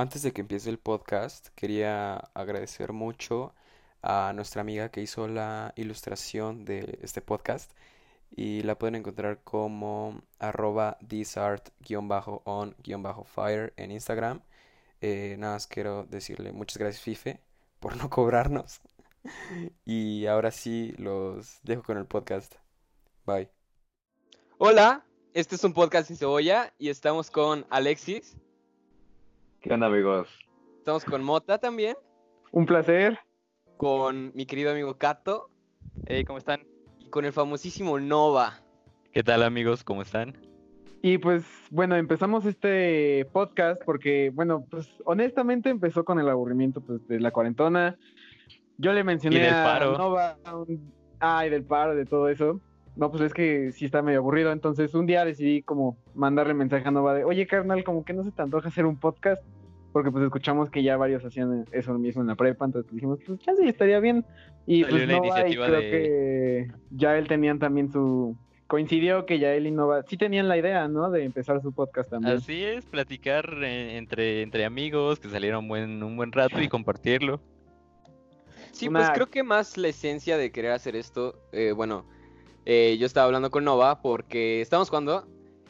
Antes de que empiece el podcast, quería agradecer mucho a nuestra amiga que hizo la ilustración de este podcast y la pueden encontrar como arroba thisart-on-fire en Instagram. Eh, nada más quiero decirle muchas gracias Fife por no cobrarnos. y ahora sí los dejo con el podcast. Bye. Hola, este es un podcast sin cebolla y estamos con Alexis. ¿Qué onda, amigos? Estamos con Mota también. Un placer. Con mi querido amigo Kato. Hey, ¿cómo están? Y con el famosísimo Nova. ¿Qué tal, amigos? ¿Cómo están? Y pues, bueno, empezamos este podcast porque, bueno, pues honestamente empezó con el aburrimiento pues, de la cuarentona. Yo le mencioné Y del a paro. Nova, un- ay, del paro, de todo eso. No, pues es que sí está medio aburrido. Entonces, un día decidí como mandarle mensaje a Nova de, oye, carnal, como que no se te antoja hacer un podcast. Porque pues escuchamos que ya varios hacían eso mismo en la prepa. Entonces pues, dijimos, pues chance estaría bien. Y Salió pues y creo de- que ya él tenían también su... Coincidió que ya él y Nova sí tenían la idea, ¿no? De empezar su podcast también. Así es, platicar eh, entre, entre amigos, que salieron buen, un buen rato y compartirlo. Sí, Una- pues creo que más la esencia de querer hacer esto, eh, bueno, eh, yo estaba hablando con Nova porque estábamos jugando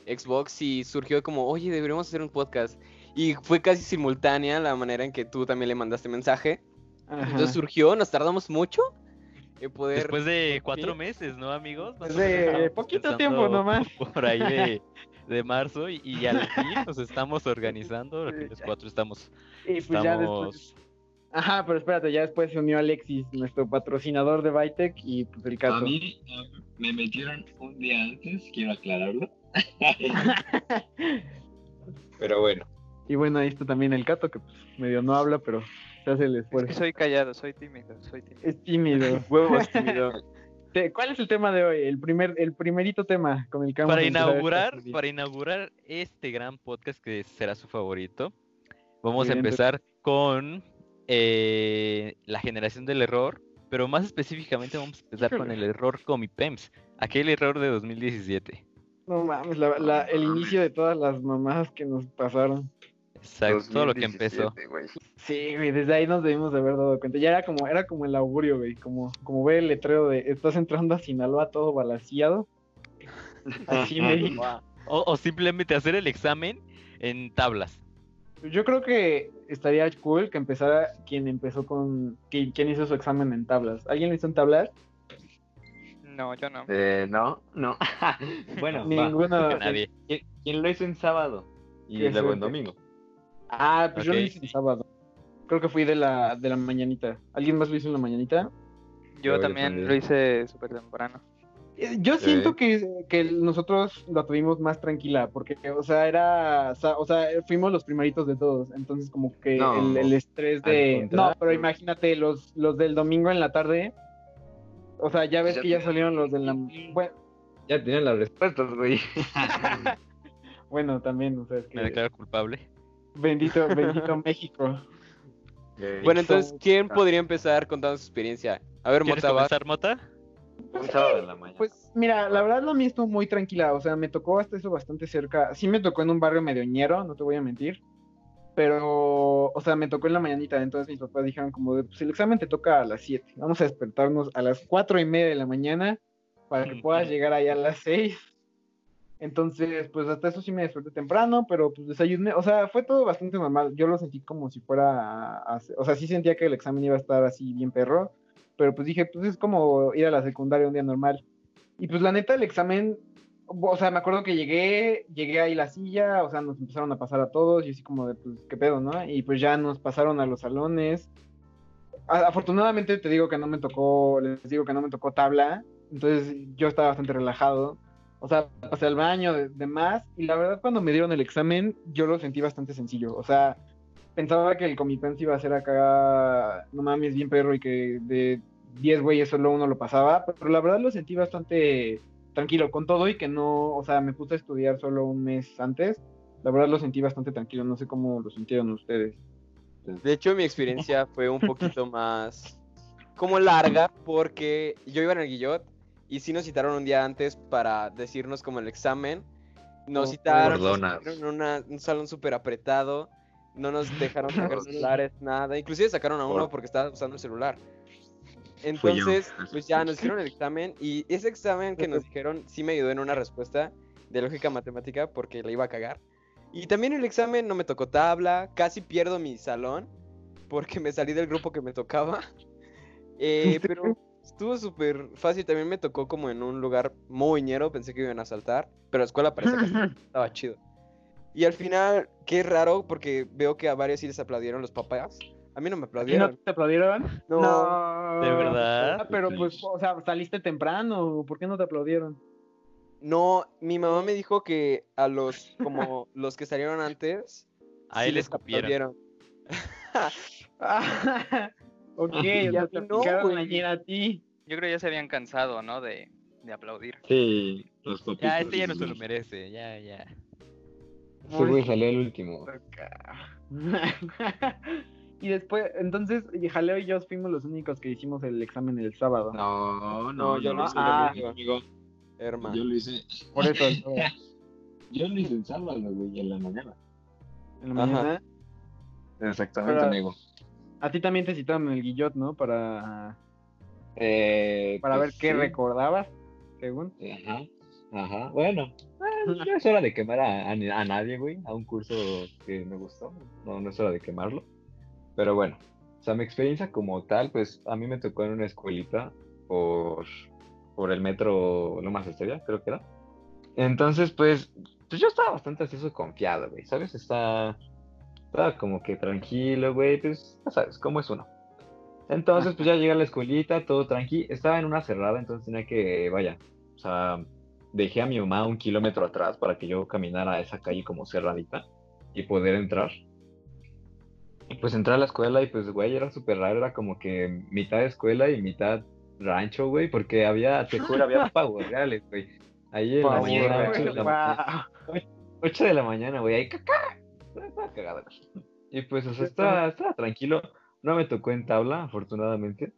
Xbox y surgió como, oye, deberíamos hacer un podcast. Y fue casi simultánea la manera en que tú también le mandaste mensaje. Ajá. Entonces surgió, nos tardamos mucho en poder... Después de cuatro meses, ¿no, amigos? Nosotros de poquito tiempo nomás. Por ahí de, de marzo y, y al fin nos estamos organizando. Los cuatro estamos. Y pues ya después. Ajá, pero espérate, ya después se unió Alexis, nuestro patrocinador de Vitec, y pues el A caso. mí eh, me metieron un día antes, quiero aclararlo. Pero bueno, Y bueno, ahí está también el Cato, que pues medio no habla, pero se hace el Es esfuerzo. que soy callado, soy tímido, soy tímido. Es tímido. Huevos tímido. ¿Cuál es el tema de hoy? El primer, el primerito tema con el que Para a esta inaugurar, para inaugurar este gran podcast que será su favorito, vamos a bien, empezar con eh, la generación del error, pero más específicamente vamos a empezar con el error Comipems, aquel error de 2017. No mames, la- la- el inicio de todas las mamadas que nos pasaron. Exacto, todo lo que empezó. 2017, güey. Sí, güey, desde ahí nos debimos de haber dado cuenta. Ya era como, era como el augurio, güey, como, como ver el letrero de estás entrando a Sinaloa todo balaseado. Así me. O, o simplemente hacer el examen en tablas. Yo creo que estaría cool que empezara quien empezó con. quien hizo su examen en tablas. ¿Alguien lo hizo en tablas? No, yo no. Eh, no, no. bueno, va. Ninguno. Nadie. ¿Quién, quién lo hizo en sábado? Y luego en domingo. Ah, pues yo lo hice en sábado. Creo que fui de la, de la mañanita. ¿Alguien más lo hizo en la mañanita? Yo Yo también también. lo hice súper temprano. Eh, Yo siento que, que nosotros lo tuvimos más tranquila, porque, o sea, era, o sea, fuimos los primeritos de todos, entonces como que No, el, el estrés de... No, pero imagínate, los, los del domingo en la tarde, o sea, ya ves Ya que ya salieron los de la... Bueno, Ya tienen las respuestas, güey. bueno, también, o sea, es Me que... declaro culpable. Bendito, bendito México. Bueno, entonces, ¿quién podría empezar contando su experiencia? A ver, ¿Quieres Mota, comenzar, Mota? Un sábado de la mañana. Pues mira, la verdad lo estuvo muy tranquila, o sea, me tocó hasta eso bastante cerca. Sí me tocó en un barrio medio ñero, no te voy a mentir. Pero, o sea, me tocó en la mañanita, entonces mis papás dijeron como de, pues el examen te toca a las 7. Vamos a despertarnos a las cuatro y media de la mañana para que puedas llegar ahí a las 6. Entonces, pues hasta eso sí me desperté temprano, pero pues desayuné, o sea, fue todo bastante normal. Yo lo sentí como si fuera, a- a- o sea, sí sentía que el examen iba a estar así bien perro, pero pues dije, pues es como ir a la secundaria un día normal. Y pues la neta, el examen, o sea, me acuerdo que llegué, llegué ahí la silla, o sea, nos empezaron a pasar a todos, y así como de, pues, qué pedo, ¿no? Y pues ya nos pasaron a los salones. Afortunadamente te digo que no me tocó, les digo que no me tocó tabla, entonces yo estaba bastante relajado. O sea, pasé al baño, de, demás, y la verdad cuando me dieron el examen, yo lo sentí bastante sencillo. O sea, pensaba que el Comipens iba a ser acá, no mames, bien perro, y que de 10 güeyes solo uno lo pasaba, pero la verdad lo sentí bastante tranquilo con todo y que no, o sea, me puse a estudiar solo un mes antes. La verdad lo sentí bastante tranquilo, no sé cómo lo sintieron ustedes. De hecho, mi experiencia fue un poquito más como larga porque yo iba en el Guillot y sí nos citaron un día antes para decirnos como el examen. Nos Oh, citaron, nos en una- un salón súper apretado no nos dejaron sacar celulares, nada. Inclusive sacaron a uno porque estaba usando el celular. Entonces, pues ya nos hicieron el examen y ese examen que nos dijeron sí me ayudó en una respuesta de lógica matemática porque la iba a cagar. Y también el examen no me tocó tabla, casi pierdo mi salón porque me salí del grupo que me tocaba. Eh, pero estuvo súper fácil, también me tocó como en un lugar muy ñero, pensé que iban a saltar, pero la escuela parece que estaba chido. Y al final, qué raro, porque veo que a varios sí les aplaudieron los papás. A mí no me ¿Y no aplaudieron. te aplaudieron? No. ¿De verdad? Ah, pero pues, o sea, saliste temprano, ¿por qué no te aplaudieron? No, mi mamá me dijo que a los, como los que salieron antes, Ahí sí les. Ah, ok, a ya te no, ayer a ti. Yo creo que ya se habían cansado, ¿no? De, de aplaudir. Sí, los papitos. Ya, este ya no se lo merece, ya, ya. Ese güey salió el último. y después, entonces, y Jaleo y yo fuimos los únicos que hicimos el examen el sábado. No, no, No, yo yo no lo hice Ah. el amigo. hermano. Yo lo hice. Por eso. Yo lo hice el sábado, güey, en la mañana. en la Ajá. mañana. Exactamente, Pero- amigo. A ti también te citaron el guillot, ¿no? Para, Eh, para pues, ver qué sí. recordabas, según. Ajá, ajá. Bueno, eh, no es hora de quemar a, a, a nadie, güey. A un curso que me gustó. No, no es hora de quemarlo. Pero bueno, o sea, mi experiencia como tal, pues a mí me tocó en una escuelita por, por el metro Lomas Estrella, creo que era. Entonces, pues, pues yo estaba bastante así confiado, güey, ¿sabes? Está, estaba como que tranquilo, güey, pues, ya sabes, cómo es uno. Entonces, pues ya llegué a la escuelita, todo tranqui. Estaba en una cerrada, entonces tenía que, vaya, o sea, dejé a mi mamá un kilómetro atrás para que yo caminara a esa calle como cerradita y poder entrar. Y pues entré a la escuela y pues, güey, era súper raro, era como que mitad escuela y mitad rancho, güey, porque había, te juro, había pavos reales, güey. Ahí en la mañana, real, ocho de la mañana, guau. 8 de la mañana, güey, ahí caca. Estaba cagado. Y pues, o sea, estaba, estaba tranquilo. No me tocó en tabla, afortunadamente.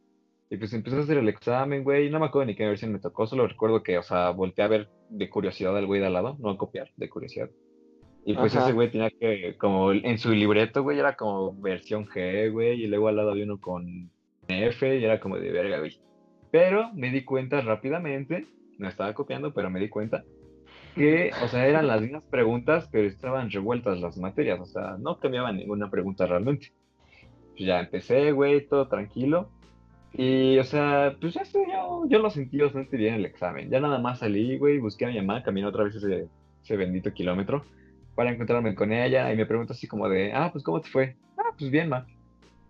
Y pues empecé a hacer el examen, güey. No me acuerdo ni qué versión me tocó, solo recuerdo que, o sea, volteé a ver de curiosidad al güey de al lado, no a copiar, de curiosidad. Y pues Ajá. ese güey tenía que, como en su libreto, güey, era como versión G, güey, y luego al lado había uno con F, y era como de verga, güey. Pero me di cuenta rápidamente, no estaba copiando, pero me di cuenta que, o sea, eran las mismas preguntas, pero estaban revueltas las materias, o sea, no cambiaban ninguna pregunta realmente. Pues ya empecé, güey, todo tranquilo. Y, o sea, pues ya sé, yo, yo lo sentí bastante bien el examen. Ya nada más salí, güey, busqué a mi mamá, caminé otra vez ese, ese bendito kilómetro para encontrarme con ella y me preguntó así como de, ah, pues ¿cómo te fue? Ah, pues bien, ma.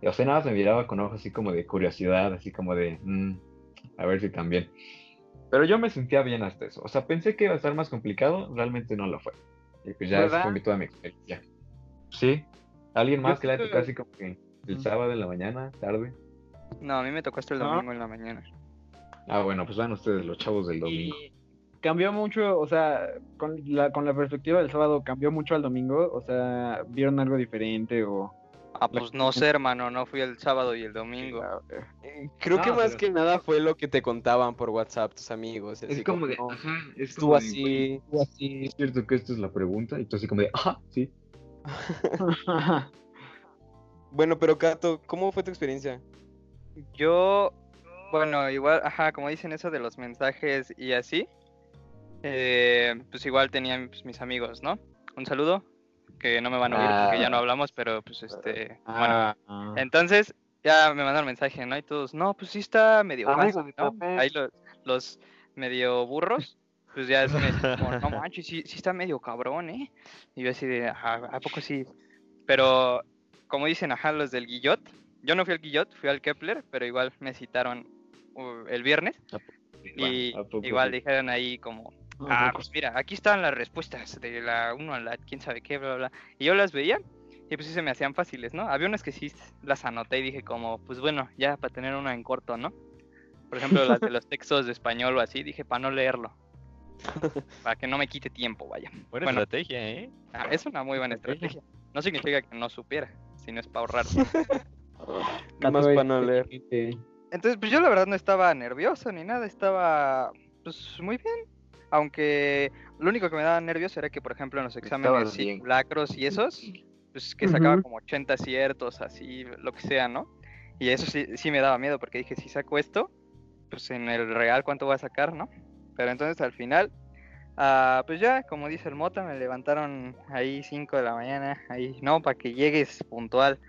Y, o sea, nada más me miraba con ojos así como de curiosidad, así como de, "Mm, a ver si también. Pero yo me sentía bien hasta eso. O sea, pensé que iba a estar más complicado, realmente no lo fue. Y pues ya ¿Verdad? fue mi- toda mi experiencia. Sí. ¿Alguien más Yo que la creo- tocó así como que el sábado en la mañana, tarde? No, a mí me tocó hasta el ¿No? domingo en la mañana. Ah, bueno, pues van ustedes los chavos del domingo. Y cambió mucho, o sea, con la, con la perspectiva del sábado, cambió mucho al domingo, o sea, vieron algo diferente o... Ah, pues no sé, hermano, no fui el sábado y el domingo. Eh, Creo que más pero- que nada fue lo que te contaban por WhatsApp tus amigos. Es como de, "No, ajá, es como de, así, así. ¿Es cierto que esta es la pregunta? Y tú así como de, ajá, sí. Bueno, pero Cato, ¿cómo fue tu experiencia? Yo, bueno, igual, ajá, como dicen eso de los mensajes y así, eh, pues igual tenía pues, mis amigos, ¿no? Un saludo, que no me van a oír porque ya no Ah. hablamos, pero pues este, bueno, Ah, ah. entonces ya me mandaron mensaje, ¿no? Y todos, no, pues sí está medio fácil, de ¿no? Ahí los, los medio burros, pues ya es como, no manches, sí, sí está medio cabrón, ¿eh? Y yo así de, ajá, ¿a poco sí? Pero, como dicen, ajá, los del Guillot, yo no fui al Guillot, fui al Kepler, pero igual me citaron uh, el viernes y ¿A poco igual sí? dijeron ahí como, ah, poco. pues mira, aquí están las respuestas de la 1 a la quién sabe qué, bla, bla, bla. Y yo las veía y pues sí se me hacían fáciles, ¿no? Había unas que sí las anoté y dije como, pues bueno, ya para tener una en corto, ¿no? Por ejemplo, las de los textos de español o así, dije para no leerlo. Para que no me quite tiempo, vaya. Buena Bueno. estrategia, ¿eh? Ah, es una muy buena estrategia. No significa que no supiera, sino es para ahorrar. Cato, para no leer. Entonces, pues yo la verdad no estaba nervioso ni nada, estaba pues muy bien. Aunque lo único que me daba nervios era que, por ejemplo, en los exámenes simulacros y esos, pues que sacaba como 80 aciertos, así, lo que sea, ¿no? Y eso sí, sí me daba miedo porque dije, si saco esto, pues en el real cuánto voy a sacar, ¿no? Pero entonces al final, ah, pues ya, como dice el Mota, me levantaron ahí 5 de la mañana, ahí, no, para que llegues puntual.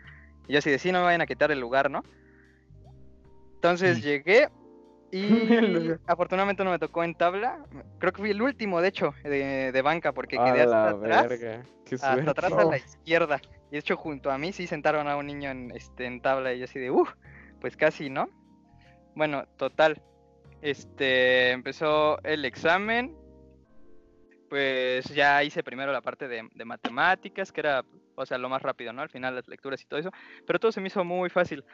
Y yo así de, sí, no me vayan a quitar el lugar, ¿no? Entonces llegué y afortunadamente no me tocó en tabla. Creo que fui el último, de hecho, de, de banca, porque A quedé hasta la atrás, verga. Qué hasta atrás a Oh. la izquierda. Y de hecho, junto a mí sí sentaron a un niño en, este, en tabla y yo así de, uff, pues casi, ¿no? Bueno, total. Este, empezó el examen. Pues ya hice primero la parte de, de matemáticas, que era, o sea, lo más rápido, ¿no? Al final las lecturas y todo eso. Pero todo se me hizo muy fácil.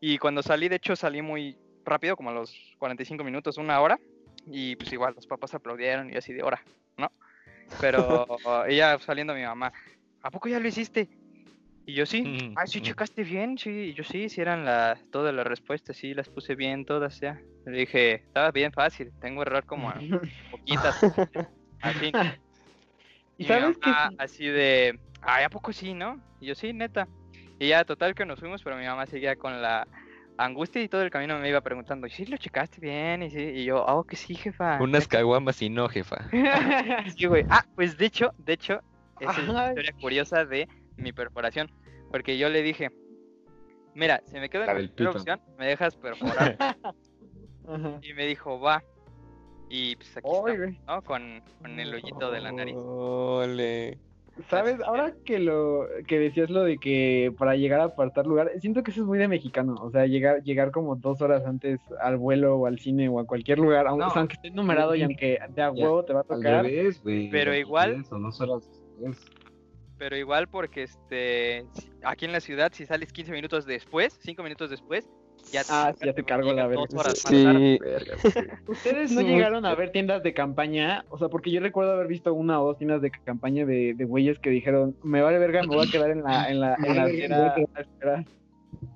Y cuando salí, de hecho, salí muy rápido, como a los 45 minutos, una hora. Y pues igual, los papás aplaudieron y así de hora, ¿no? Pero ella saliendo mi mamá, ¿a poco ya lo hiciste? Y yo sí, Mm, ah, sí, mm. checaste bien, sí, y yo sí, sí eran las, todas las respuestas, sí, las puse bien todas ya. Le dije, estaba bien fácil, tengo error como en poquitas, así. ¿Y Y sabes que mamá sí? así de, ay, ¿a poco sí, no? Y yo sí, neta. Y ya, total que nos fuimos, pero mi mamá seguía con la angustia y todo el camino me iba preguntando, ¿y sí lo checaste bien? Y, sí, y yo, ah, que sí, jefa. Unas caguamas y no, jefa. Sí, güey. Ah, pues de hecho, de hecho, esa es una historia curiosa de mi perforación. Porque yo le dije, mira, si me quedo en La opción, me dejas perforar. Y me dijo, va. Y pues aquí estamos, güey. ¿no? Con, con el hoyito de la nariz. Ole. ¿Sabes? Ahora que lo que decías lo de que para llegar a apartar lugar, siento que eso es muy de mexicano. O sea, llegar, llegar como dos horas antes al vuelo o al cine o a cualquier lugar, aunque, No. o sea, aunque esté numerado y aunque de a Ya, huevo te va a Al tocar. revés. Pero al igual- revés, o dos horas después. Pero igual porque este aquí en la ciudad, si sales 15 minutos después, 5 minutos después, ya Ah, sí, ya te cargo la verga. Sí. Verga, ¿Ustedes no llegaron a ver tiendas de campaña? O sea, porque yo recuerdo haber visto una o dos tiendas de campaña de, de güeyes que dijeron, me vale verga, me voy a quedar en la, en la, en la acera a esperar".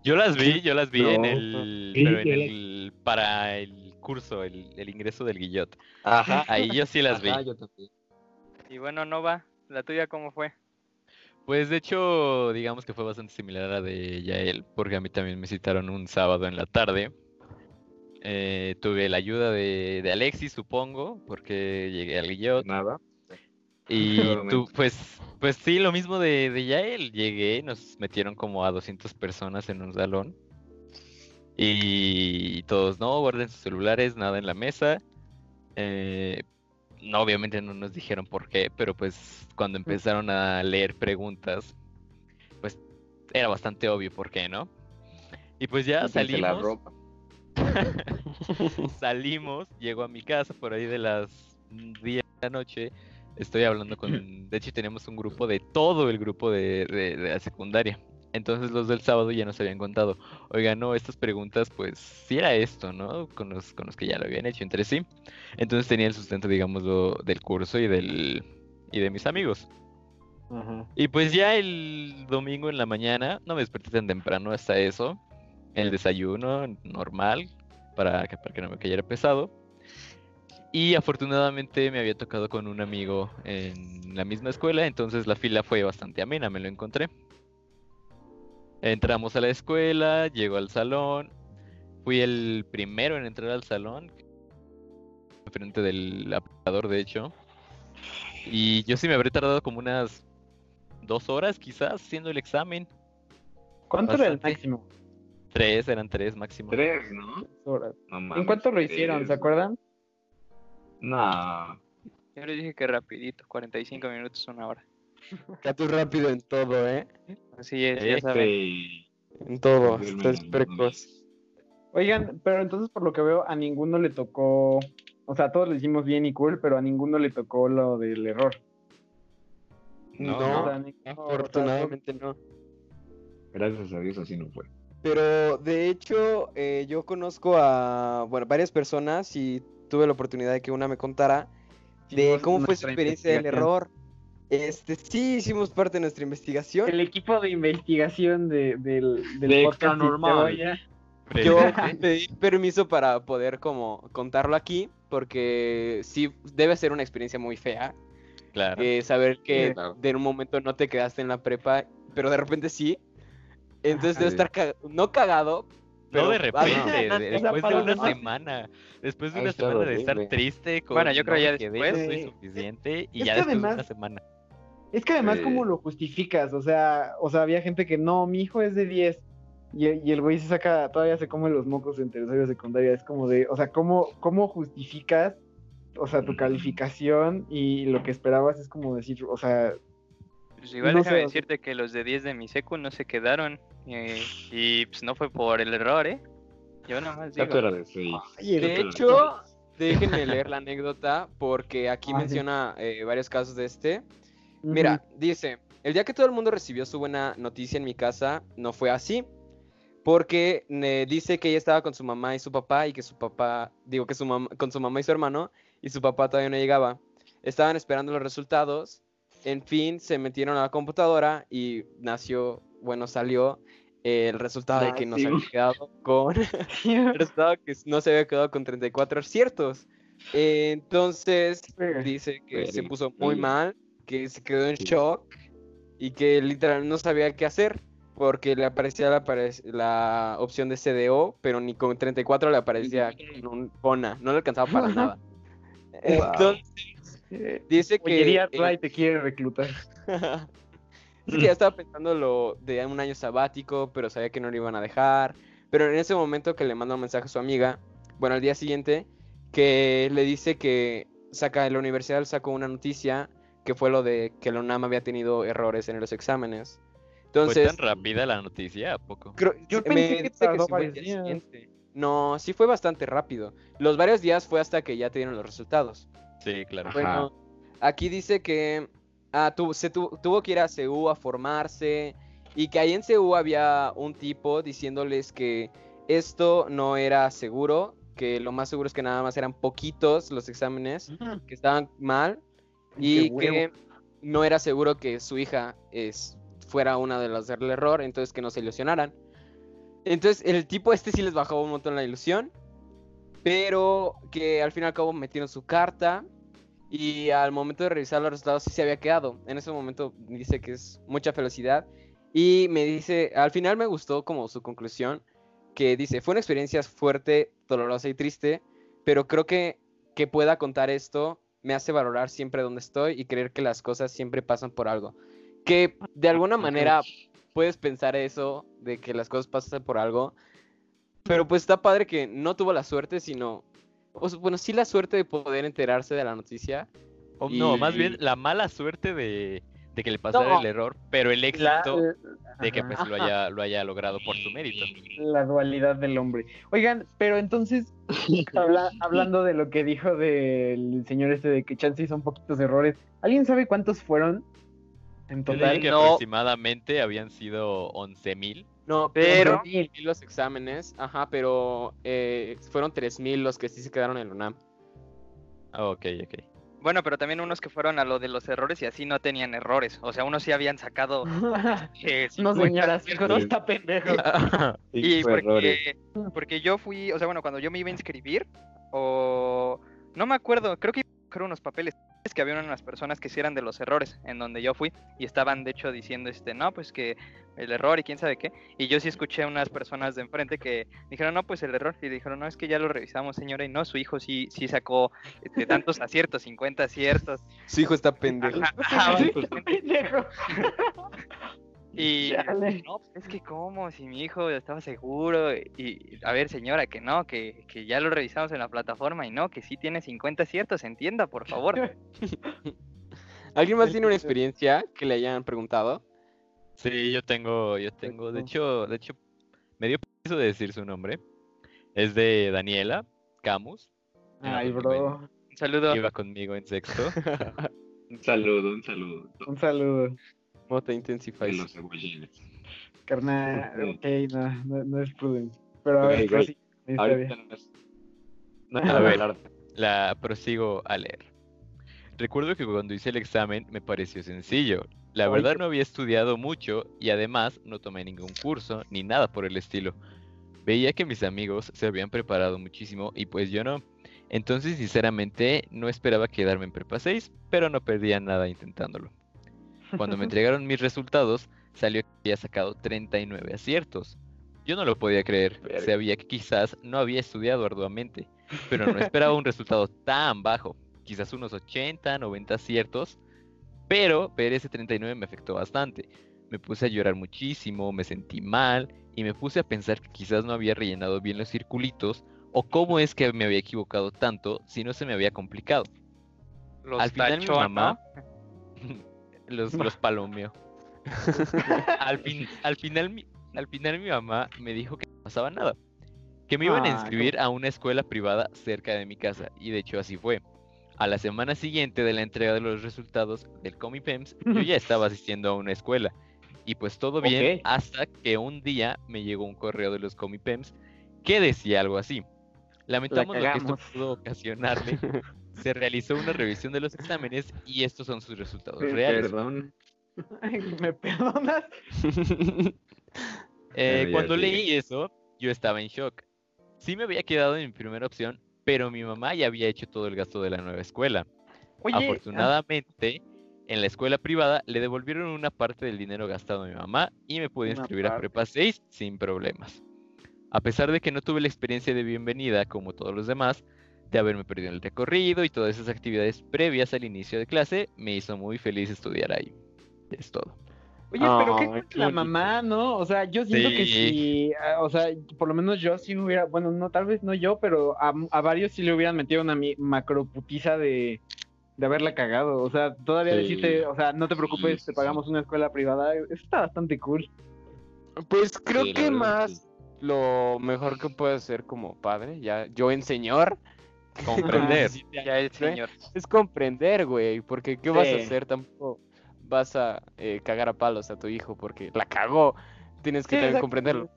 Yo las vi, yo las vi en el, Sí, pero en yo el, para el curso, el, el ingreso del Guillot. Ajá. Ahí yo sí las vi. Ajá, yo también. Y bueno, no va. ¿La tuya cómo fue? Pues de hecho, digamos que fue bastante similar a la de Yael, porque a mí también me citaron un sábado en la tarde. Eh, tuve la ayuda de, de Alexis, supongo, porque llegué al Guillot. Nada. Y tú, pues, pues sí, lo mismo de, de Yael. Llegué, nos metieron como a 200 personas en un salón. Y todos, no, guarden sus celulares, nada en la mesa. Eh, no, obviamente no nos dijeron por qué, pero pues cuando empezaron a leer preguntas, pues era bastante obvio por qué, ¿no? Y pues ya Quítense la salimos. ropa. Salimos, llego a mi casa por ahí de las 10 de la noche. Estoy hablando con. De hecho, teníamos un grupo de todo el grupo de, de- de la secundaria. Entonces, los del sábado ya nos habían contado. Oiga, no, estas preguntas, pues sí era esto, ¿no? Con los, con los que ya lo habían hecho entre sí. Entonces, tenía el sustento, digamos, del curso y, del, y de mis amigos. Y pues ya el domingo en la mañana, no me desperté tan temprano hasta eso. El desayuno normal, para que, para que no me cayera pesado. Y afortunadamente me había tocado con un amigo en la misma escuela, entonces la fila fue bastante amena, me lo encontré. Entramos a la escuela, llego al salón. Fui el primero en entrar al salón, frente del aplicador, de hecho. Y yo sí me habré tardado como unas dos horas quizás haciendo el examen. ¿Cuánto era el máximo? Tres, eran tres máximo. Tres, ¿no? Horas. No ¿En mames, cuánto lo tres. hicieron? ¿Se acuerdan? No. Yo les dije que rapidito, 45 minutos, una hora. Gato rápido en todo, ¿eh? Así es, ya saben. En todo. Estás precoz. Oigan, pero entonces por lo que veo, a ninguno le tocó, o sea, todos lo hicimos bien y cool, pero a ninguno le tocó lo del error. No, No, O sea, ninguno- o sea, afortunadamente no. Gracias a Dios así no fue. Pero de hecho, eh, yo conozco a bueno, varias personas y tuve la oportunidad de que una me contara de cómo fue su experiencia del error. Este, sí, hicimos parte de nuestra investigación. El equipo de investigación de, del, del De podcast Normal. Yo pedí permiso para poder como contarlo aquí, porque sí debe ser una experiencia muy fea. Claro. eh, saber que Claro. de un momento no te quedaste en la prepa pero de repente sí. Entonces debe estar ca- no cagado. No pero- de ah, repente, no. de- sea, después de una semana. Después de una semana de estar triste. Con, Bueno, yo creo "No, ya después". Sí. suficiente. Y ya que después de una semana. Es que además, Sí. ¿cómo lo justificas? O sea, o sea, había gente que no, mi hijo es de 10. Y, y el güey se saca, todavía se come los mocos en tercero y secundaria. Es como de, o sea, ¿cómo, cómo justificas, o sea, tu Mm. calificación y lo que esperabas es como decir, o sea, Pues igual No déjame sé, decirte que los de 10 de mi secu no se quedaron. eh, y pues no fue por el error, ¿eh? Yo nada más Ya digo. de. Ay, De hecho, déjenme leer la anécdota porque aquí menciona eh, varios casos de este. Mira, dice, el día que todo el mundo recibió su buena noticia en mi casa, no fue así. Porque eh, dice que ella estaba con su mamá y su papá y que su papá, digo que su mamá, con su mamá y su hermano y su papá todavía no llegaba. Estaban esperando los resultados. En fin, se metieron a la computadora y nació, bueno, salió el resultado de que no se Nació. había quedado con, el resultado que no se había quedado con 34 ciertos. Eh, entonces, dice que se puso muy Sí. mal, que se quedó en shock y que literal no sabía qué hacer porque le aparecía la, la opción de CDO, pero ni con 34 le aparecía con un PONA, no le alcanzaba para nada. Entonces, Eh, dice que... Oyería eh, te quiere reclutar. Dice que ya estaba pensando lo de un año sabático, pero sabía que no lo iban a dejar. Pero en ese momento que le manda un mensaje a su amiga, bueno, al día siguiente, que le dice que saca de la universidad, sacó una noticia que fue lo de que la UNAM había tenido errores en los exámenes. ¿Fue Entonces, tan rápida la noticia? ¿A poco? creo- Yo me pensé que tardó fue varios días. siguiente. No, sí fue bastante rápido. Los varios días fue hasta que ya te dieron los resultados. Sí, claro. Ajá. Bueno, aquí dice que ah, tu- se tu- tuvo que ir a CEU a formarse y que ahí en CEU había un tipo diciéndoles que esto no era seguro, que lo más seguro es que nada más eran poquitos los exámenes que estaban mal y que no era seguro que su hija es, fuera una de las del error, entonces que no se ilusionaran. Entonces el tipo este sí les bajó un montón la ilusión, pero que al fin y al cabo metieron su carta y al momento de revisar los resultados sí se había quedado. En ese momento dice que es mucha felicidad y me dice, al final me gustó como su conclusión, que dice, fue una experiencia fuerte, dolorosa y triste, pero creo que que pueda contar esto me hace valorar siempre donde estoy y creer que las cosas siempre pasan por algo. Que de alguna manera puedes pensar eso, de que las cosas pasan por algo, pero pues está padre que no tuvo la suerte, sino, o sea, bueno, sí la suerte de poder enterarse de la noticia. O no, más bien la mala suerte de, de que le pasara No. el error, pero el La, éxito de que pues lo haya, lo haya logrado por su mérito. la dualidad del hombre. Oigan, pero entonces, habla- hablando de lo que dijo del señor este de que chance son poquitos errores, ¿alguien sabe cuántos fueron en total? que No. aproximadamente habían sido 11.000. No, Pero- los exámenes, ajá, pero eh, fueron 3000 los que sí se quedaron en la UNAM. Ah, ok, ok. Bueno, pero también unos que fueron a lo de los errores y así no tenían errores. O sea, unos sí habían sacado. eh, no, 50 señora, no está pendejo. Y porque, porque yo fui, o sea, bueno, cuando yo me iba a inscribir, o no me acuerdo, creo que buscar unos papeles es que había unas personas que sí eran de los errores en donde yo fui y estaban de hecho diciendo este, no, pues que el error y quién sabe qué. Y yo sí escuché a unas personas de enfrente que dijeron, no, pues el error. Y dijeron, no, es que ya lo revisamos, señora, y no, su hijo sí, sí sacó este, tantos aciertos, 50 aciertos. Su hijo está pendejo. Ajá, ajá, Sí, básicamente. pendejo. Y Chale. no, pues es que cómo, si mi hijo estaba seguro, y a ver señora, que no, que, que ya lo revisamos en la plataforma y no, que sí tiene 50 aciertos, entienda, por favor. ¿Alguien más tiene una experiencia que le hayan preguntado? Sí, yo tengo, yo tengo, de hecho, de hecho, me dio permiso de decir su nombre. Es de Daniela Camus. Ay, bro. Un saludo. Iba conmigo en sexto. Un saludo, un saludo. Un saludo. Mota Intensify. los cebollines. Carnal, Ujú. ok, no, no, no es prudente. Pero a ver, la Ahorita historia. no A ver. hablar. La prosigo a leer. Recuerdo que cuando hice el examen me pareció sencillo. La verdad no había estudiado mucho y además no tomé ningún curso ni nada por el estilo. Veía que mis amigos se habían preparado muchísimo y pues yo no. Entonces sinceramente no esperaba quedarme en prepa 6, pero no perdía nada intentándolo. Cuando me entregaron mis resultados, salió que había sacado 39 aciertos. Yo no lo podía creer, sabía que quizás no había estudiado arduamente, pero no esperaba un resultado tan bajo, quizás unos 80, 90 aciertos, pero ver ese 39 me afectó bastante. Me puse a llorar muchísimo, me sentí mal y me puse a pensar que quizás no había rellenado bien los circulitos o cómo es que me había equivocado tanto si no se me había complicado. Los Al final mi mamá ¿no? los, los palomeó. al, fin, al, final, mi, al final mi mamá me dijo que no pasaba nada. Que me iban a Ah, inscribir a una escuela privada cerca de mi casa. Y de hecho así fue. A la semana siguiente de la entrega de los resultados del Comipems, yo ya estaba asistiendo a una escuela. Y pues todo bien hasta que un día me llegó un correo de los Comipems que decía algo así. Lamentamos lo que esto pudo ocasionarle. Se realizó una revisión de los exámenes y estos son sus resultados Pe- reales. Perdón. ¿Me perdonas? Eh, cuando sigue. leí eso, yo estaba en shock. Sí me había quedado en mi primera opción, pero mi mamá ya había hecho todo el gasto de la nueva escuela. Oye, ah, Afortunadamente, en la escuela privada le devolvieron una parte del dinero gastado a mi mamá y me pude inscribir a. Prepa 6 sin problemas. A pesar de que no tuve la experiencia de bienvenida como todos los demás, de haberme perdido el recorrido y todas esas actividades previas al inicio de clase, me hizo muy feliz estudiar ahí. Es todo. Oye, pero qué qué la mamá, ¿no? O sea, yo siento que Sí. si, ah, o sea, por lo menos yo sí me hubiera, bueno, no, tal vez no yo, pero a, a varios sí le hubieran metido una macroputiza de, de haberla cagado. O sea, todavía Sí. decirte, o sea, no te preocupes, Sí, te sí, pagamos una escuela privada, eso está bastante cool. Pues creo que más sí. lo mejor que puedo hacer como padre, ya yo en señor, Comprender. Ya el señor. es comprender, güey, porque ¿qué vas a hacer? Tampoco vas a eh, cagar a palos a tu hijo porque la cagó. Tienes que Sí, también comprenderlo.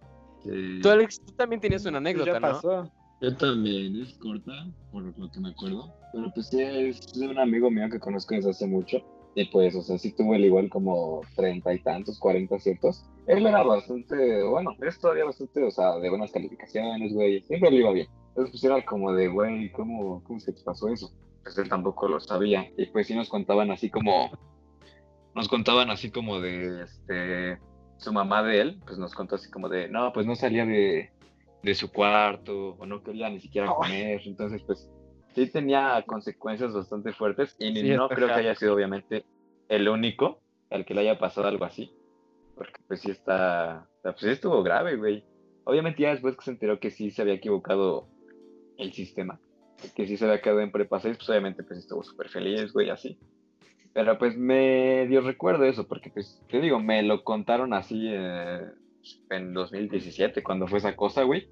Sí. Tú, Alex, tú también tienes una Pues anécdota, ya ¿no? Yo también, es corta, por lo que me acuerdo. Pero pues sí, es de un amigo mío que conozco desde hace mucho. Y pues, o sea, sí tuvo el igual como treinta y tantos, cuarenta aciertos. Él era bastante, bueno, es todavía bastante, o sea, de buenas calificaciones, güey. Siempre le iba bien. Entonces pues era como de, güey, ¿cómo, ¿cómo se te pasó eso? Pues él tampoco lo sabía. Y pues sí nos contaban así como, nos contaban así como de, este, su mamá de él, pues nos contó así como de, no, pues no salía de, de su cuarto o no quería ni siquiera comer. Entonces, pues sí tenía consecuencias bastante fuertes y ni- Sí, no creo que haya sido obviamente el único al que le haya pasado algo así. Porque pues sí está, pues sí estuvo grave, güey. Obviamente ya después que se enteró que sí se había equivocado el sistema, que sí se había quedado en prepa 6, pues obviamente pues estuvo súper feliz, güey, así. Pero pues me dio recuerdo eso, porque pues, te digo, me lo contaron así eh, en 2017, cuando fue esa cosa, güey.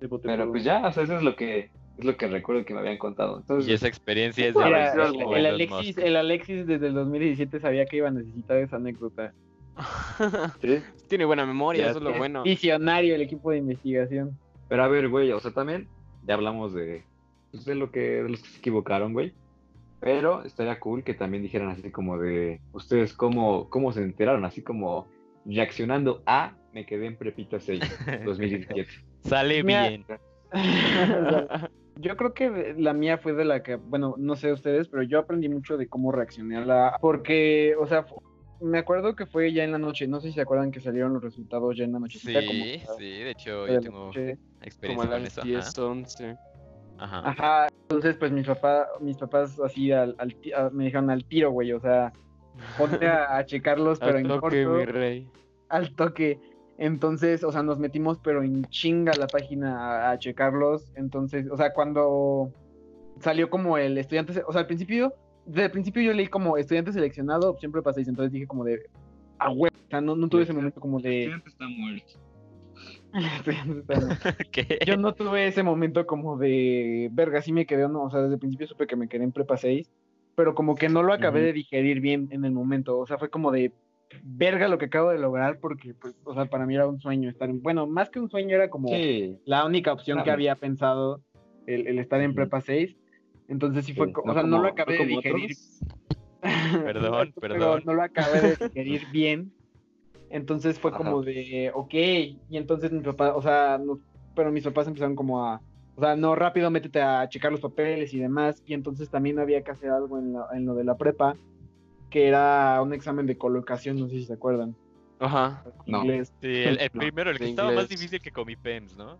Pero pues ya, o sea, eso es lo que es lo que recuerdo que me habían contado. Entonces, Y esa experiencia es de Mira, Alexis el, el Alexis, el Alexis desde el 2017 sabía que iba a necesitar esa anécdota. sí. Tiene buena memoria, Ya eso es lo bueno. Visionario el equipo de investigación. Pero a ver, güey, o sea, también ya hablamos de, pues, de lo que de los que se equivocaron, güey. Pero estaría cool que también dijeran así como de ustedes cómo, cómo se enteraron, así como reaccionando a me quedé en prepita 6 2017. Sale Mira, bien. O sea, yo creo que la mía fue de la que, bueno, no sé ustedes, pero yo aprendí mucho de cómo reaccionar a la... Porque, o sea, me acuerdo que fue ya en la noche, no sé si se acuerdan que salieron los resultados ya en la noche. Sí, sí, de hecho yo tengo noche. Como experiencia a con las eso. 10, 11. Ajá. Ajá. Entonces pues mis papás, mis papás así al, al a- me dijeron al tiro, güey, o sea, ponte a, a checarlos, pero Al en toque, corto, mi rey. al toque. Entonces, o sea, nos metimos pero en chinga la página a, a checarlos. Entonces, o sea, cuando salió como el estudiante, o sea, al principio, desde el principio yo leí como estudiante seleccionado, opción prepa 6, entonces dije como de, ah, güey, o sea, no, no tuve ese momento como El de... estudiante está muerto. estudiante está- ¿Qué? yo no tuve ese momento como de, verga, sí me quedé o no, o sea, desde el principio supe que me quedé en prepa 6, pero como que no lo acabé Ujú. de digerir bien en el momento, o sea, fue como de, verga lo que acabo de lograr, porque, pues, o sea, para mí era un sueño estar en, bueno, más que un sueño era como Sí, la única opción que Claro. había pensado, el, el estar en Ujú. prepa 6, entonces sí fue, Sí, co- no o sea, no lo acabé no de digerir. Perdón, perdón. no lo acabé de digerir bien. Entonces fue Ajá. como de, ok, y entonces mi papá, o sea, nos- pero mis papás empezaron como a, o sea, no, rápido métete a checar los papeles y demás, y entonces también había que hacer algo en, la- en lo de la prepa, que era un examen de colocación, no sé si se acuerdan. Ajá. No. Sí, el, el No, primero, el que de estaba más difícil que con mi PEMS, ¿no?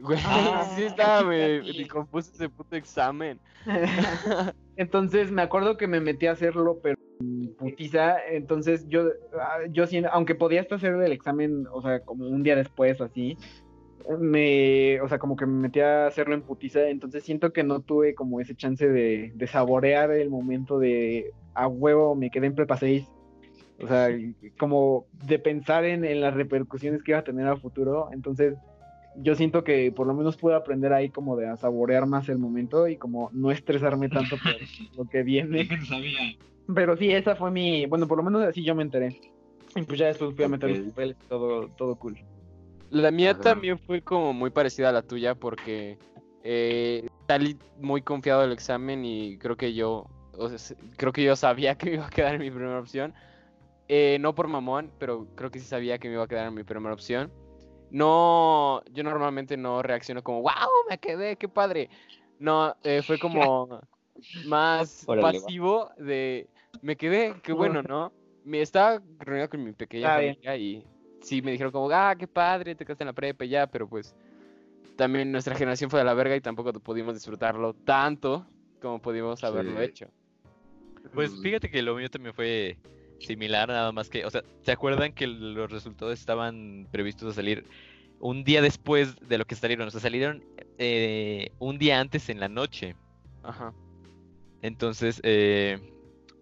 Güey, Ah, sí estaba, me, me compuse ese puto examen. Entonces me acuerdo que me metí a hacerlo, pero putiza. Entonces yo, ah, yo aunque podía hasta hacer el examen, o sea, como un día después así, me, o sea, como que me metí a hacerlo en putiza. Entonces siento que no tuve como ese chance de, de saborear el momento de a huevo me quedé en prepa 6. O sea, como de pensar en, en las repercusiones que iba a tener a futuro. Entonces, yo siento que por lo menos pude aprender ahí como de a saborear más el momento y como no estresarme tanto por lo que viene. sabía. Pero sí, esa fue mi, bueno, por lo menos así yo me enteré. Y pues ya después fui a meter los Ok. papeles, todo, todo cool. La mía Ajá. también fue como muy parecida a la tuya porque eh, salí muy confiado del examen y creo que yo, o sea, s- creo que yo sabía que me iba a quedar en mi primera opción. Eh, no por mamón, pero creo que sí sabía que me iba a quedar en mi primera opción. No, yo normalmente no reacciono como, wow, me quedé, qué padre. No, eh, fue como más Órale, va. pasivo de, me quedé, qué bueno, ¿no? Me estaba reunido con mi pequeña familia y sí me dijeron como, ah, qué padre, te quedaste en la prepa y ya, pero pues también nuestra generación fue de la verga y tampoco pudimos disfrutarlo tanto como pudimos haberlo Sí. hecho. Pues Mm. fíjate que lo mío también fue similar, nada más que, o sea, ¿se acuerdan que los resultados estaban previstos a salir un día después de lo que salieron? O sea, salieron eh, un día antes en la noche. Ajá. Entonces, eh,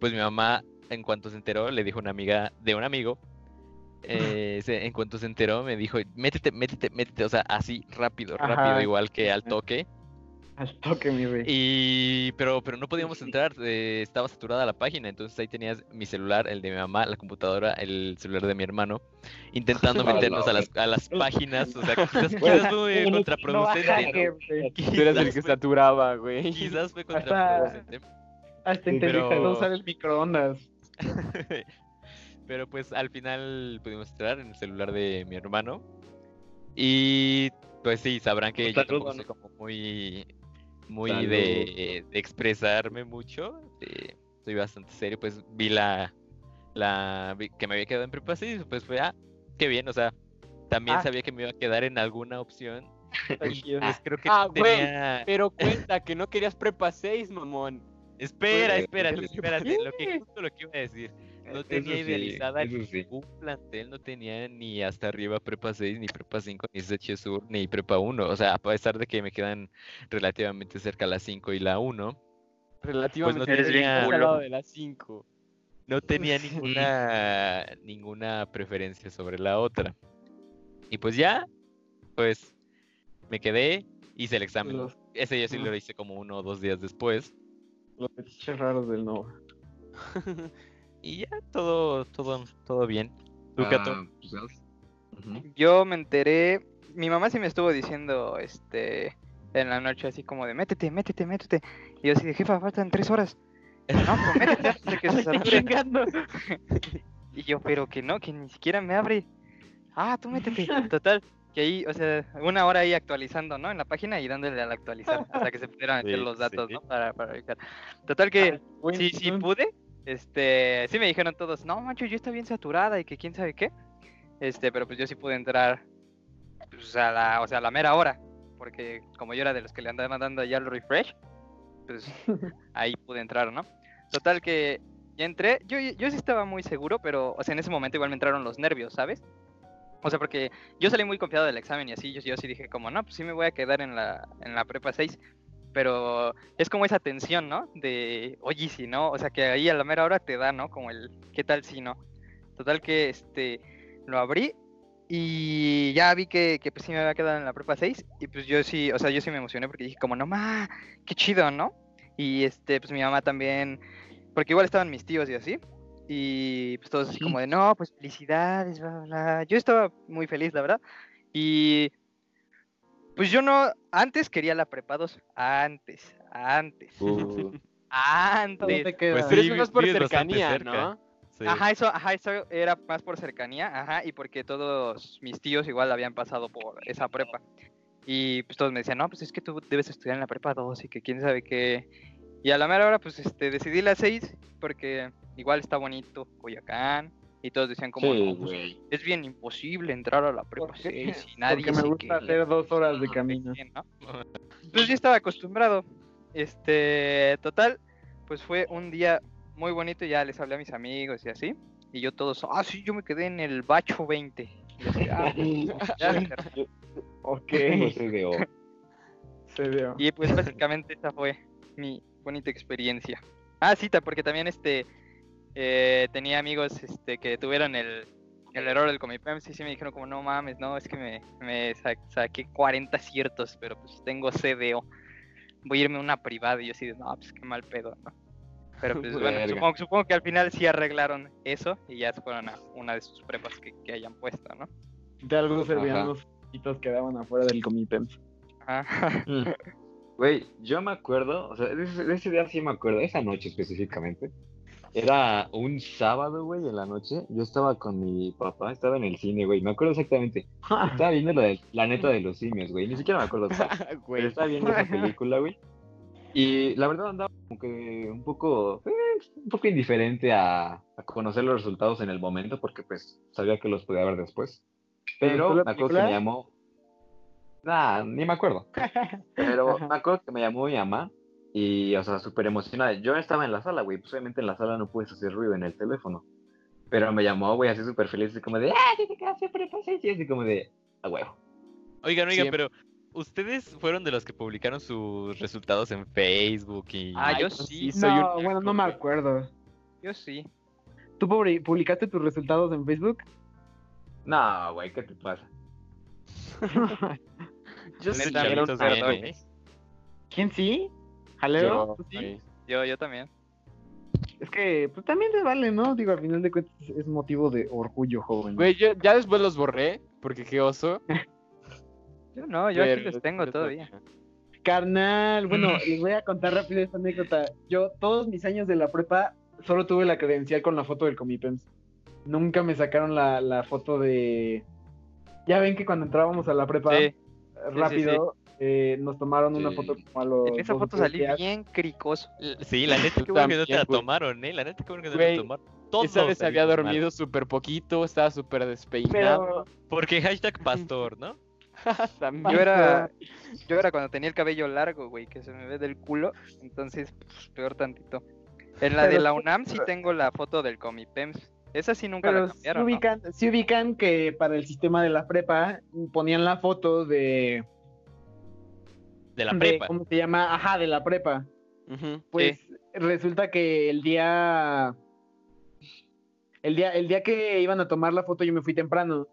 pues mi mamá, en cuanto se enteró, le dijo a una amiga de un amigo. eh, en cuanto se enteró, me dijo, métete, métete, métete, o sea, así, rápido, Ajá. rápido, igual que al toque. Al toque, mi rey. Y, pero, pero no podíamos entrar, eh, estaba saturada la página, entonces ahí tenías mi celular, el de mi mamá, la computadora, el celular de mi hermano, intentando meternos a las, a las páginas, o sea, quizás, quizás fue contraproducente, ¿no? güey. Tú eras el Quizás que fue- saturaba, güey. Quizás fue Hasta- contraproducente. Hasta entendí Pero- usar el microondas. Pero pues al final pudimos entrar en el celular de mi hermano. Y pues sí, sabrán que yo tampoco soy como muy, muy de, de expresarme mucho. soy bastante serio, pues vi la, la vi que me había quedado en prepa sí, pues fue, ah, qué bien, o sea, también Ah. sabía que me iba a quedar en alguna opción. Y pues creo que Ah, güey, tenía... Pero cuenta que no querías prepa 6, mamón. Espera, espérate, espérate, lo que, justo lo que iba a decir. No tenía Eso idealizada sí. ningún plantel, no tenía ni hasta arriba prepa 6, ni prepa 5, ni CH Sur, ni prepa 1. O sea, a pesar de que me quedan relativamente cerca la 5 y la 1, Relativamente. eres bien estás al culo. lado de las 5. no tenía ninguna, ninguna preferencia sobre la otra. Y pues ya, pues me quedé, hice el examen. Ese yo sí lo hice como uno o dos días después. Los fetiches raros del Nova. Y ya, todo, todo, todo bien. ¿Tú? Ah, pues. Yo me enteré, mi mamá sí me estuvo diciendo, este, en la noche así como de, métete, métete, métete. Y yo así de, jefa, faltan tres horas. No, pero métete antes de que se sature. chingando. Y yo, pero que no, que ni siquiera me abre. Ah, tú métete. Total, que ahí, o sea, una hora ahí actualizando, ¿no? En la página y dándole al actualizar hasta que se pudieran meter Sí, los datos, sí. ¿no? Para, para. Total que Buen sí, sí pude. Este, sí me dijeron todos, no, macho, yo está bien saturada y que quién sabe qué. Este, pero pues yo sí pude entrar, pues, a la, o sea, a la mera hora. Porque como yo era de los que le andaban dando ya el refresh, pues ahí pude entrar, ¿no? Total que ya entré, yo, yo sí estaba muy seguro, pero, o sea, en ese momento igual me entraron los nervios, ¿sabes? O sea, porque yo salí muy confiado del examen y así, yo, yo sí dije como, no, pues sí me voy a quedar en la, en la prepa 6. Pero es como esa tensión, ¿no? De, oye, si no, o sea, que ahí a la mera hora te da, ¿no? Como el, ¿qué tal si no? Total que, este, lo abrí y ya vi que, que pues sí me había quedado en la prepa 6 y pues yo sí, o sea, yo sí me emocioné porque dije como, no, ma, qué chido, ¿no? Y este, pues mi mamá también, porque igual estaban mis tíos y así. Y pues todos así como de, no, pues felicidades, bla, bla, bla". Yo estaba muy feliz, la verdad. Y pues yo no, antes quería la prepa 2, antes, antes, Uh, antes. Pues Pero sí, eso es más por cercanía, cerca. ¿no? Sí. Ajá, eso, ajá, eso era más por cercanía, ajá, y porque todos mis tíos igual habían pasado por esa prepa. Y pues todos me decían, no, pues es que tú debes estudiar en la prepa 2 y que quién sabe qué. Y a la mera hora, pues este, decidí la 6 porque igual está bonito Coyoacán. Y todos decían como, Sí, "No, pues, güey. es bien imposible entrar a la prepa ¿Por qué? 6 y nadie Porque me gusta queja". hacer dos horas de camino. ¿no? Pues yo estaba acostumbrado. Este, total, pues fue un día muy bonito, ya les hablé a mis amigos y así. Y yo todos, ah, sí, yo me quedé en el bacho 20. Y así, "Ah, ya me enteré". Ok, se dio. Y pues básicamente esa fue mi bonita experiencia. Ah, cita, porque también este eh, tenía amigos este que tuvieron el, el error del Comipems y sí me dijeron como no mames, no, es que me, me sa- saqué 40 aciertos, pero pues tengo CDO. Voy a irme a una privada y yo así de no, pues qué mal pedo, ¿no? Pero pues bueno, supongo, supongo que al final sí arreglaron eso y ya se fueron a una de sus prepas que, que hayan puesto, ¿no? De algo servían los que daban afuera del Comipems. Ajá. Güey, yo me acuerdo, o sea, de ese, de ese día sí me acuerdo, esa noche específicamente. Era un sábado, güey, en la noche. Yo estaba con mi papá, estaba en el cine, güey. Me acuerdo exactamente. Estaba viendo lo de la neta de los simios, güey. Ni siquiera me acuerdo. Pero estaba viendo esa película, güey. Y la verdad andaba como que un poco, eh, un poco indiferente a, a conocer los resultados en el momento, porque pues sabía que los podía ver después. ¿Te Pero la película? me llamó. Nah, ni me acuerdo. Pero me acuerdo que me llamó mi mamá y, o sea, súper emocionada. Yo estaba en la sala, güey. Pues obviamente en la sala no puedes hacer ruido en el teléfono. Pero me llamó, güey, así súper feliz, así como de, ¡ah, sí te prepa seis", y así como de, a huevo. Oigan, oigan, Siempre. pero ¿ustedes fueron de los que publicaron sus resultados en Facebook y... Ah, yo sí, soy no, un bueno, no me acuerdo. Yo sí. ¿Tú publi- publicaste tus resultados en Facebook? No, güey, ¿qué te pasa? Yo sí un bien. ¿eh? ¿Quién sí? ¿Jaleo? Yo, ¿Tú sí? Yo, yo también. Es que, pues también te vale, ¿no? Digo, al final de cuentas es motivo de orgullo, joven. Güey, yo ya después los borré, porque qué oso. Yo no, yo aquí los tengo todavía. Carnal, bueno, les voy a contar rápido esta anécdota. Yo, todos mis años de la prepa, solo tuve la credencial con la foto del Comipems. Nunca me sacaron la, la foto de. Ya ven que cuando entrábamos a la prepa, Sí, rápido, eh, nos tomaron una foto como a los. en esa foto salí días. bien cricoso. Sí, la neta, qué bueno que no te la tomaron, ¿eh? La neta, qué bueno que no te la tomaron. Todos Esa vez había dormido súper poquito, estaba súper despeinado. Pero, Porque hashtag pastor, ¿no? Yo era, yo era cuando tenía el cabello largo, güey, que se me ve del culo. Entonces, pues, peor tantito. En la de la UNAM sí tengo la foto del Comipems. Esa sí nunca la pero sí cambiaron, ¿no? ubican, sí ubican que para el sistema de la prepa ponían la foto de. De la de- prepa. ¿Cómo se llama? Ajá, de la prepa. Pues resulta que el día. El día, el día que iban a tomar la foto, yo me fui temprano.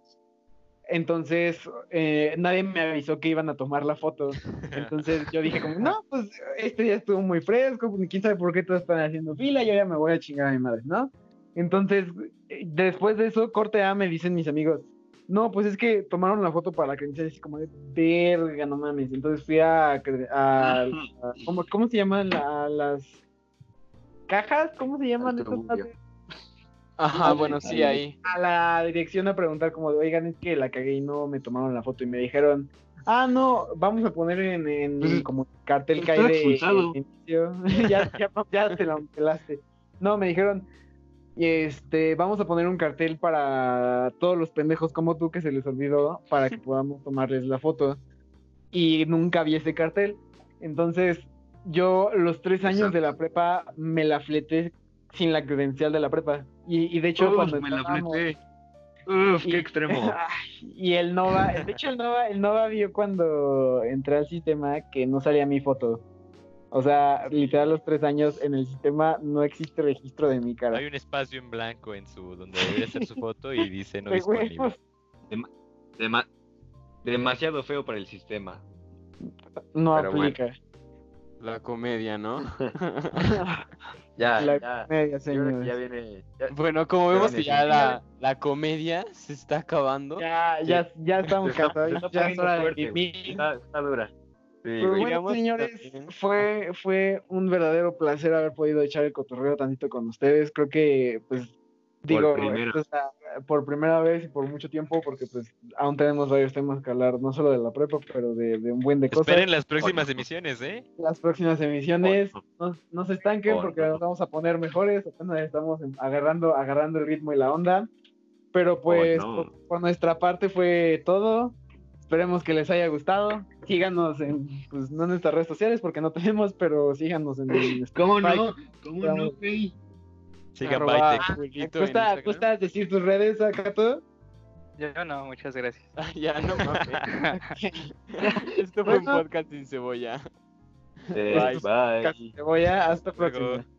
Entonces, eh, nadie me avisó que iban a tomar la foto. Entonces yo dije como, no, pues este día estuvo muy fresco, quién sabe por qué todos están haciendo fila, yo ya me voy a chingar a mi madre, ¿no? Entonces, eh, después de eso, corte A, me dicen mis amigos, no, pues es que tomaron la foto para la credencial, así como de verga, no mames. Entonces fui a, a- a- ¿cómo, cómo se llaman la- las cajas? ¿Cómo se llaman estas? Ajá, Ah, bueno, sí, ahí. a la dirección a preguntar como, de, oigan, es que la cagué y no me tomaron la foto y me dijeron, ah, no, vamos a poner en, en Pues, como cartel que pues, hay está de inicio. ya, ya, ya te la pelaste. No, me dijeron, este, vamos a poner un cartel para todos los pendejos como tú que se les olvidó para que podamos tomarles la foto. Y nunca vi ese cartel. Entonces, yo los tres años de la prepa me la fleté sin la credencial de la prepa. Y, y de hecho, Uf, cuando me la fleté. Uf, Y- qué extremo. Y el Nova, de hecho el Nova, el Nova vio cuando entré al sistema que no salía mi foto. O sea, literal los tres años en el sistema no existe registro de mi cara. Hay un espacio en blanco en su donde debería ser su foto y dice no disponible. huevos. Dema- demasiado feo para el sistema. No Pero bueno. aplica. La comedia, ¿no? Ya, La ya. media, yo creo que señores. ya viene. ya- Bueno, como vemos que ya la, la comedia se está acabando. Ya, ya, ya estamos cansados. Ya es hora de. Está, está dura. Sí, Pero güey. bueno, señores, también. fue, fue un verdadero placer haber podido echar el cotorreo tantito con ustedes. Creo que, pues, digo, primera. esto está por primera vez y por mucho tiempo, porque pues aún tenemos varios temas que hablar, no solo de la prepa, pero de, de un buen de cosas. Esperen las próximas emisiones, ¿eh? Las próximas emisiones no, no se estanquen Oh, porque no. nos vamos a poner mejores, apenas estamos agarrando, agarrando el ritmo y la onda. Pero pues no. por, por nuestra parte fue todo. Esperemos que les haya gustado. Síganos en, pues no en nuestras redes sociales porque no tenemos, pero síganos en el ¿Cómo Bye. no? ¿Cómo no, güey? Sigan en ¿Cuesta, Instagram. ¿Cuesta decir tus redes acá todo? Yo no, muchas gracias. Ah, ya, no mames. Esto fue un podcast sin cebolla. Bye. bye. Te voy a hasta Luego. próxima.